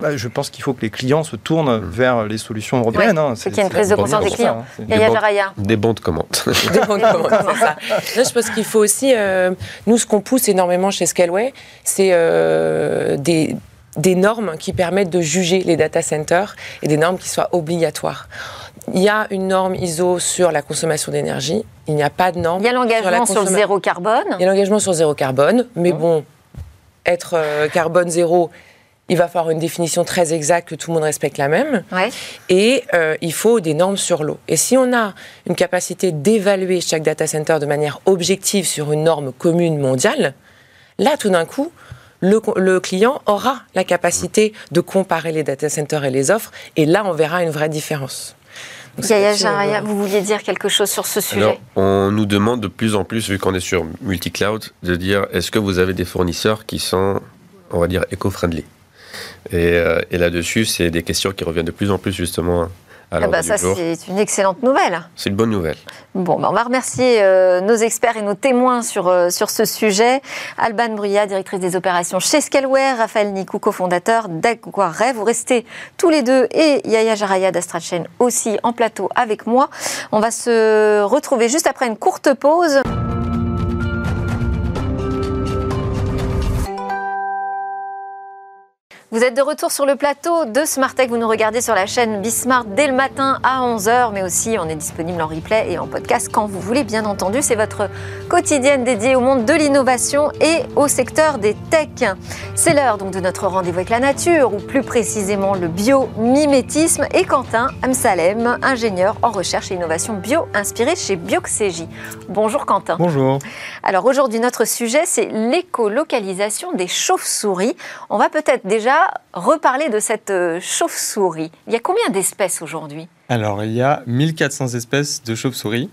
Bah, je pense qu'il faut que les clients se tournent vers les solutions européennes. Hein. C'est qu'il y a une prise de conscience des clients. Yaya Jaraya. Des bons de commande. Des bons de commande, c'est ça. je pense qu'il faut aussi, euh, nous, ce qu'on pousse énormément chez Scaleway, c'est euh, des, des normes qui permettent de juger les data centers et des normes qui soient obligatoires. Il y a une norme ISO sur la consommation d'énergie. Il n'y a pas de norme. Il y a l'engagement sur, le zéro carbone. Il y a l'engagement sur zéro carbone, mais bon, être euh, carbone zéro, il va falloir une définition très exacte que tout le monde respecte la même. Et euh, il faut des normes sur l'eau. Et si on a une capacité d'évaluer chaque data center de manière objective sur une norme commune mondiale, là, tout d'un coup, le, client aura la capacité de comparer les data centers et les offres. Et là, on verra une vraie différence. Yaya Jaraya, vous vouliez dire quelque chose sur ce sujet On nous demande de plus en plus, vu qu'on est sur multi-cloud, de dire est-ce que vous avez des fournisseurs qui sont, on va dire, éco-friendly? Euh, et, là-dessus, c'est des questions qui reviennent de plus en plus justement ah bah ça, c'est une excellente nouvelle. C'est une bonne nouvelle. Bon, bah on va remercier euh, nos experts et nos témoins sur, euh, sur ce sujet. Alban Bruyat, directrice des opérations chez Scaleware, Raphaël Nikou, cofondateur d'Aguaré. Vous restez tous les deux et Yaya Jaraya d'Astrachen aussi en plateau avec moi. On va se retrouver juste après une courte pause. Vous êtes de retour sur le plateau de Smartech. Vous nous regardez sur la chaîne Bismart dès le matin à 11h, mais aussi on est disponible en replay et en podcast quand vous voulez, bien entendu. C'est votre quotidienne dédiée au monde de l'innovation et au secteur des techs. C'est l'heure donc de notre rendez-vous avec la nature, ou plus précisément le biomimétisme, et Quentin Amsalem, ingénieur en recherche et innovation bio inspiré chez Bioxégie. Bonjour Quentin. Bonjour. Alors aujourd'hui, notre sujet, c'est l'écolocalisation des chauves-souris. On va peut-être déjà reparler de cette euh, chauve-souris. Il y a combien d'espèces aujourd'hui? Alors, il y a 1400 espèces de chauves-souris.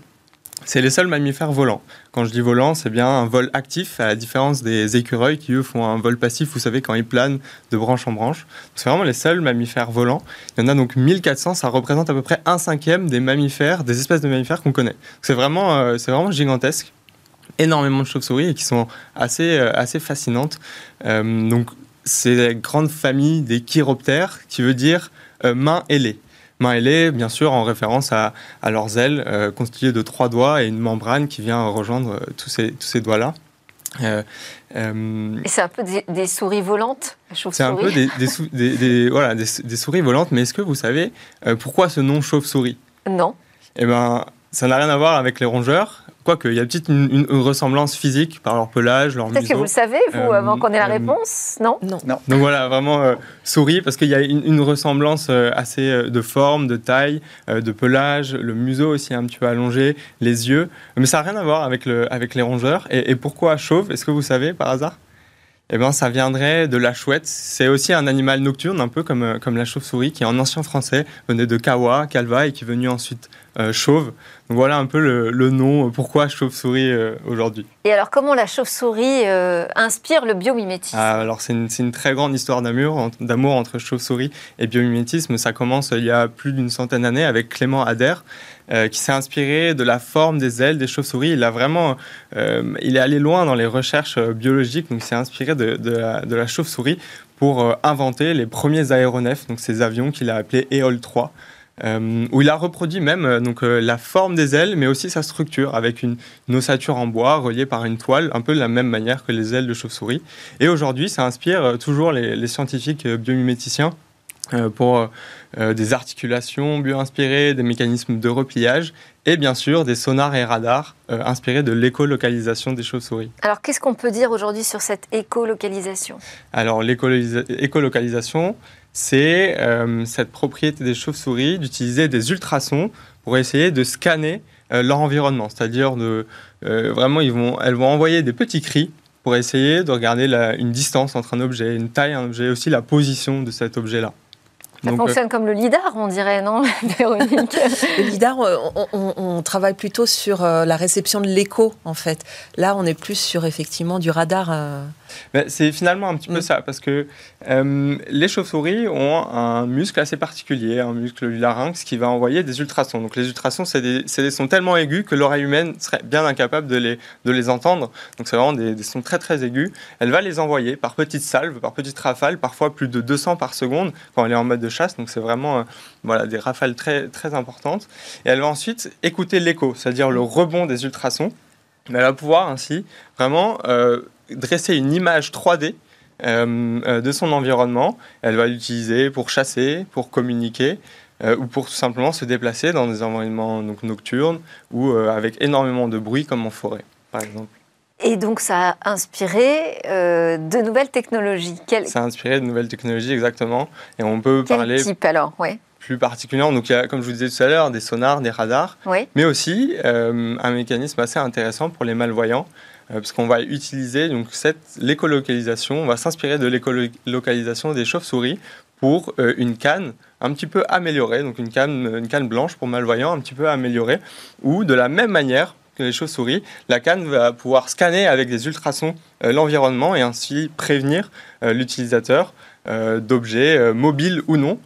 C'est les seuls mammifères volants. Quand je dis volant, c'est bien un vol actif, à la différence des écureuils qui, eux, font un vol passif, vous savez, quand ils planent de branche en branche. C'est vraiment les seuls mammifères volants. Il y en a donc 1400, ça représente à peu près un cinquième des mammifères, des espèces de mammifères qu'on connaît. C'est vraiment, euh, vraiment gigantesque énormément de chauves-souris et qui sont assez, euh, assez fascinantes. donc c'est la grande famille des chiroptères, qui veut dire euh, main ailée. Main ailée, bien sûr, en référence à, leurs ailes, euh, constituées de trois doigts et une membrane qui vient rejoindre euh, tous ces, tous ces doigts-là. et c'est un peu des, souris volantes C'est un peu des, des, voilà, des, souris volantes, mais est-ce que vous savez pourquoi ce nom chauve-souris? Non. Eh ben, ça n'a rien à voir avec les rongeurs. Quoique, il y a peut-être une, ressemblance physique par leur pelage, leur museau. Peut-être que vous le savez, vous, euh, avant qu'on ait la euh, réponse non, non Donc voilà, vraiment euh, souris, parce qu'il y a une, ressemblance assez de forme, de taille, de pelage, le museau aussi un petit peu allongé, les yeux. Mais ça n'a rien à voir avec, le, avec les rongeurs. Et, et pourquoi chauve? Est-ce que vous savez par hasard? Eh ben, ça viendrait de la chouette. C'est aussi un animal nocturne, un peu comme, comme la chauve-souris, qui en ancien français venait de kawa, calva, et qui est venu ensuite chauve. Donc voilà un peu le, nom, euh, pourquoi chauve-souris euh, aujourd'hui. Et alors comment la chauve-souris inspire le biomimétisme? Ah, Alors c'est une, très grande histoire d'amour, d'amour entre chauve-souris et biomimétisme. Ça commence il y a plus d'une centaine d'années avec Clément Adair. qui s'est inspiré de la forme des ailes des chauves-souris. Il a vraiment, il est allé loin dans les recherches biologiques, donc il s'est inspiré de, de la, chauve-souris pour inventer les premiers aéronefs, donc ces avions qu'il a appelés EOL 3. Euh, où il a reproduit même euh, donc, euh, la forme des ailes, mais aussi sa structure, avec une, ossature en bois reliée par une toile, un peu de la même manière que les ailes de chauve-souris. Et aujourd'hui, ça inspire toujours les, scientifiques biomiméticiens pour des articulations bio-inspirées, des mécanismes de repliage et bien sûr des sonars et radars inspirés de l'écolocalisation des chauves-souris. Alors qu'est-ce qu'on peut dire aujourd'hui sur cette écolocalisation? Alors l'écolocalisation, c'est euh, cette propriété des chauves-souris d'utiliser des ultrasons pour essayer de scanner euh, leur environnement. C'est-à-dire de euh, vraiment, ils vont, elles vont envoyer des petits cris pour essayer de regarder une distance entre un objet, une taille, un objet, aussi la position de cet objet-là. Ça fonctionne comme le LIDAR, on dirait, non, Véronique? Le LIDAR, on, travaille plutôt sur la réception de l'écho, en fait. Là, on est plus sur effectivement du radar. C'est finalement un petit peu mm. ça, parce que euh, les chauves-souris ont un muscle assez particulier, un muscle du larynx qui va envoyer des ultrasons. Donc les ultrasons, c'est des, des, sons tellement aigus que l'oreille humaine serait bien incapable de les, de les entendre. Donc c'est vraiment des, sons très très aigus. Elle va les envoyer par petites salves, par petites rafales, parfois plus de 200 par seconde quand elle est en mode de chasse. Donc c'est vraiment euh, voilà, des rafales très, très importantes. Et elle va ensuite écouter l'écho, c'est-à-dire le rebond des ultrasons. Mais elle va pouvoir ainsi vraiment... Euh, dresser une image 3D euh, euh, de son environnement. Elle va l'utiliser pour chasser, pour communiquer. euh, ou pour tout simplement se déplacer dans des environnements donc, nocturnes ou avec énormément de bruit comme en forêt, par exemple. Et donc, ça a inspiré euh, de nouvelles technologies. Quel, Ça a inspiré de nouvelles technologies exactement. Et on peut quel parler type alors Oui. plus particulièrement, donc il y a, comme je vous disais tout à l'heure, des sonars, des radars, mais aussi euh, un mécanisme assez intéressant pour les malvoyants, parce qu'on va utiliser donc cette l'écolocalisation, on va s'inspirer de l'écolocalisation des chauves-souris pour euh, une canne un petit peu améliorée, donc une canne, une canne blanche pour malvoyants un petit peu améliorée, où de la même manière que les chauves-souris, la canne va pouvoir scanner avec des ultrasons euh, l'environnement et ainsi prévenir euh, l'utilisateur euh, d'objets euh, mobiles ou non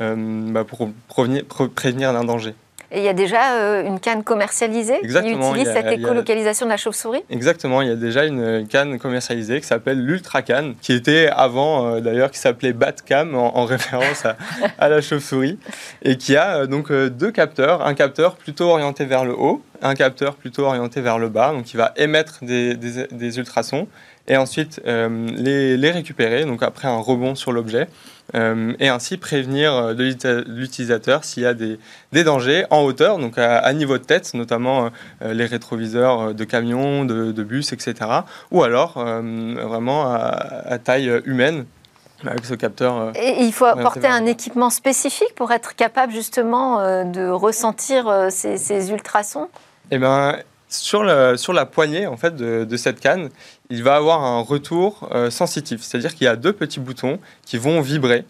euh, bah, pour prévenir d'un danger. Et il y a déjà euh, une canne commercialisée Exactement, qui utilise a- cette a- écolocalisation de la chauve-souris Exactement, il y a déjà une, canne commercialisée qui s'appelle l'Ultra Canne, qui était avant euh, d'ailleurs qui s'appelait Batcam en, en référence à, à la chauve-souris, et qui a euh, donc deux capteurs, un capteur plutôt orienté vers le haut, un capteur plutôt orienté vers le bas, donc qui va émettre des, des- des ultrasons et ensuite euh, les, les récupérer, donc après un rebond sur l'objet, euh, et ainsi prévenir euh, de l'uti- l'utilisateur s'il y a des, des dangers en hauteur, donc à, à niveau de tête, notamment les rétroviseurs de camions, de, de bus, etc. Ou alors vraiment à, à taille humaine avec ce capteur. Et il faut c'est un équipement spécifique pour être capable justement de ressentir ces, ces ultrasons? Eh ben, sur, le- sur la poignée en fait, de, de cette canne, il va avoir un retour euh, sensitif. C'est-à-dire qu'il y a deux petits boutons qui vont vibrer.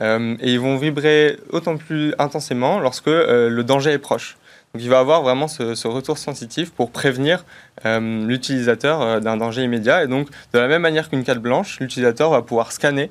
euh, et ils vont vibrer autant plus intensément lorsque euh, le danger est proche. Donc il va avoir vraiment ce, retour sensitif pour prévenir l'utilisateur d'un danger immédiat. Et donc, de la même manière qu'une canne blanche, l'utilisateur va pouvoir scanner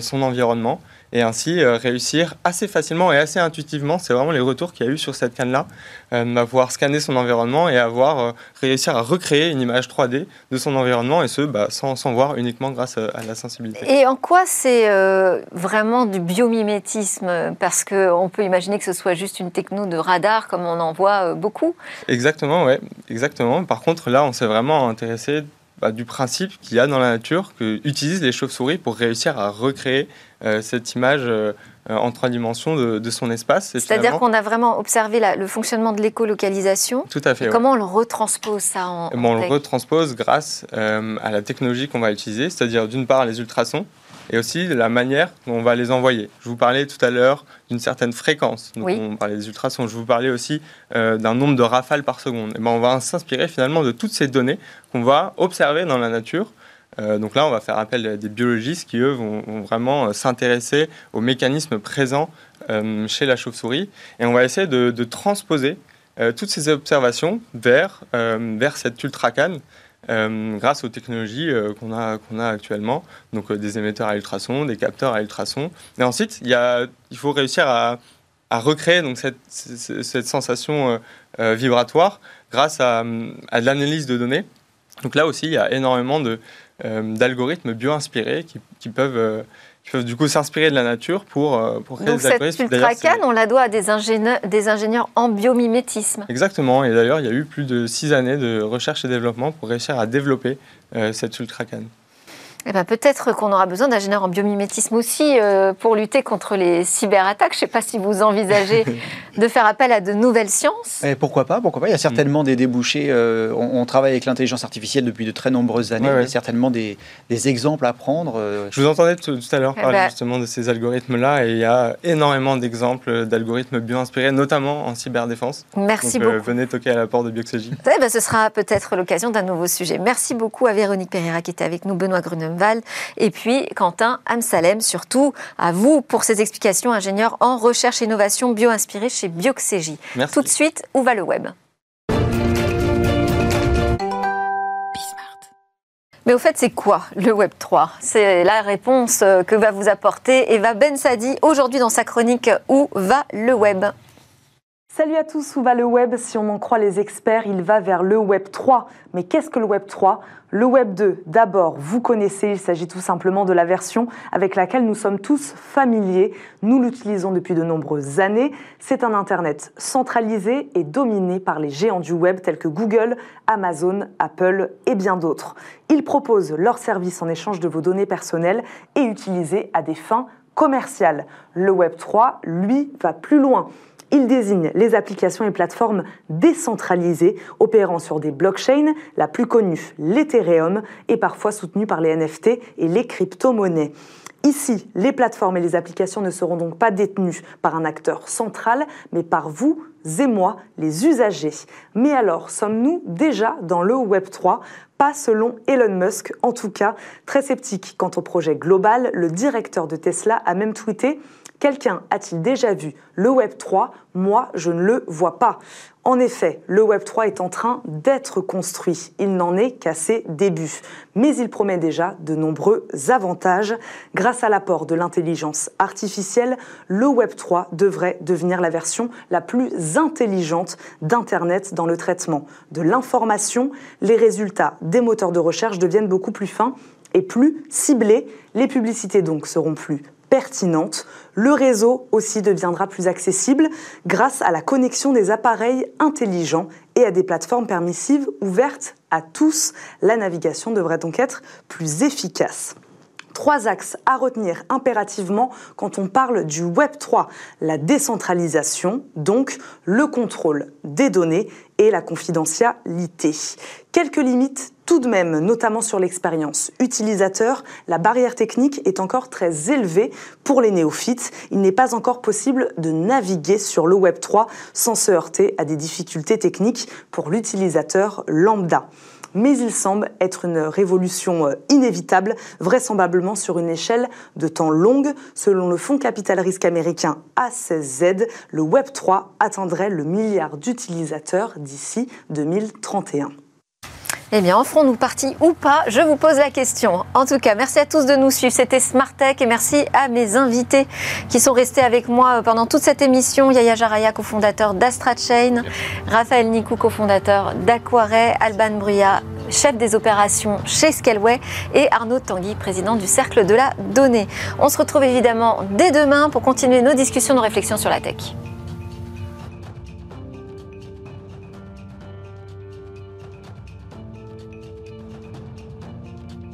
son environnement et ainsi euh, réussir assez facilement et assez intuitivement, c'est vraiment les retours qu'il y a eu sur cette canne-là, euh, va pouvoir scanner son environnement et avoir euh, réussir à recréer une image 3D de son environnement et ce, bah, sans, sans voir uniquement grâce à, à la sensibilité. Et en quoi c'est euh, vraiment du biomimétisme? Parce qu'on peut imaginer que ce soit juste une techno de radar comme on en voit euh, beaucoup. Exactement, ouais, exactement. Par contre, là, on s'est vraiment intéressé bah, du principe qu'il y a dans la nature que utilisent les chauves-souris pour réussir à recréer euh, cette image euh, en trois dimensions de, de son espace. C'est-à-dire finalement- qu'on a vraiment observé la- le fonctionnement de l'écolocalisation. Tout à fait. ouais. Comment on le retranspose ça en, Eh ben, on le retranspose grâce euh, à la technologie qu'on va utiliser, c'est-à-dire d'une part les ultrasons et aussi la manière dont on va les envoyer. Je vous parlais tout à l'heure d'une certaine fréquence. Donc Oui. on parlait des ultrasons. Je vous parlais aussi euh, d'un nombre de rafales par seconde. Et ben, on va s'inspirer finalement de toutes ces données qu'on va observer dans la nature. Euh, donc là, on va faire appel à des biologistes qui, eux, vont, vont vraiment euh, s'intéresser aux mécanismes présents euh, chez la chauve-souris. Et on va essayer de, de transposer toutes ces observations vers, vers cette ultracane euh, grâce aux technologies euh, qu'on a, qu'on a actuellement, donc euh, des émetteurs à ultrasons, des capteurs à ultrasons. Et ensuite, il, y a, il faut réussir à, à recréer donc, cette, cette, sensation vibratoire grâce à, à de l'analyse de données. Donc là aussi, il y a énormément d'algorithmes bio-inspirés qui, qui peuvent, qui peuvent du coup s'inspirer de la nature pour, euh, pour créer Donc des cette. D'ailleurs, c'est- ultracane, on la doit à des ingénieurs, des ingénieurs en biomimétisme. Exactement, et d'ailleurs, il y a eu plus de six années de recherche et développement pour réussir à développer euh, cette ultracane. Eh ben, peut-être qu'on aura besoin d'ingénieurs en biomimétisme aussi euh, pour lutter contre les cyberattaques. Je ne sais pas si vous envisagez de faire appel à de nouvelles sciences. Et pourquoi pas Pourquoi pas Il y a certainement des débouchés. euh, on, on travaille avec l'intelligence artificielle depuis de très nombreuses années. Ouais, ouais. Il y a certainement des, des exemples à prendre. euh, Je vous entendais tout, tout à l'heure Eh parler ben- justement de ces algorithmes-là, et il y a énormément d'exemples d'algorithmes bio-inspirés, notamment en cyberdéfense. Merci Donc, euh, beaucoup. venez toquer à la porte de Bioxégie. Eh ben, ce sera peut-être l'occasion d'un nouveau sujet. Merci beaucoup à Véronique Pereira qui était avec nous, Benoît Et puis Quentin Amsalem, surtout à vous pour ces explications, ingénieur en recherche et innovation bio-inspirée chez Bioxégie. Merci. Tout de suite, où va le web? Mais au fait, c'est quoi le Web 3 C'est la réponse euh, que va vous apporter Eva Ben Sadi aujourd'hui dans sa chronique Où va le web? Salut à tous, où va le web? Si on en croit les experts, il va vers le web 3. Mais qu'est-ce que le web 3 Le web 2, d'abord, vous connaissez, il s'agit tout simplement de la version avec laquelle nous sommes tous familiers. Nous l'utilisons depuis de nombreuses années. C'est un Internet centralisé et dominé par les géants du web tels que Google, Amazon, Apple et bien d'autres. Ils proposent leurs services en échange de vos données personnelles et utilisées à des fins commerciales. Le web 3, lui, va plus loin. Il désigne les applications et plateformes décentralisées opérant sur des blockchains, la plus connue, l'Ethereum, et parfois soutenue par les NFT et les crypto-monnaies. Ici, les plateformes et les applications ne seront donc pas détenues par un acteur central, mais par vous et moi, les usagers. Mais alors, sommes-nous déjà dans le Web 3 Pas selon Elon Musk, en tout cas. Très sceptique quant au projet global, le directeur de Tesla a même tweeté Quelqu'un a-t-il déjà vu le Web 3 Moi, je ne le vois pas. En effet, le Web 3 est en train d'être construit. Il n'en est qu'à ses débuts. Mais il promet déjà de nombreux avantages. Grâce à l'apport de l'intelligence artificielle, le Web 3 devrait devenir la version la plus intelligente d'Internet dans le traitement de l'information. Les résultats des moteurs de recherche deviennent beaucoup plus fins et plus ciblés. Les publicités donc seront plus pertinente. Le réseau aussi deviendra plus accessible grâce à la connexion des appareils intelligents et à des plateformes permissives ouvertes à tous. La navigation devrait donc être plus efficace. Trois axes à retenir impérativement quand on parle du Web 3. La décentralisation, donc le contrôle des données et la confidentialité. Quelques limites tout de même, notamment sur l'expérience utilisateur, la barrière technique est encore très élevée pour les néophytes. Il n'est pas encore possible de naviguer sur le Web 3 sans se heurter à des difficultés techniques pour l'utilisateur lambda mais il semble être une révolution euh, inévitable, vraisemblablement sur une échelle de temps longue. Selon le fonds capital risque américain A16Z, le Web3 atteindrait le milliard d'utilisateurs d'ici 2031. Eh bien, en ferons-nous partie ou pas? Je vous pose la question. En tout cas, merci à tous de nous suivre. C'était Smart Tech et merci à mes invités qui sont restés avec moi pendant toute cette émission. Yaya Jaraya, cofondateur d'Astra Chain, Raphaël Nikou, cofondateur d'Aquaret, Alban Bruyat, chef des opérations chez Scaleway et Arnaud Tanguy, président du Cercle de la Donnée. On se retrouve évidemment dès demain pour continuer nos discussions, nos réflexions sur la tech.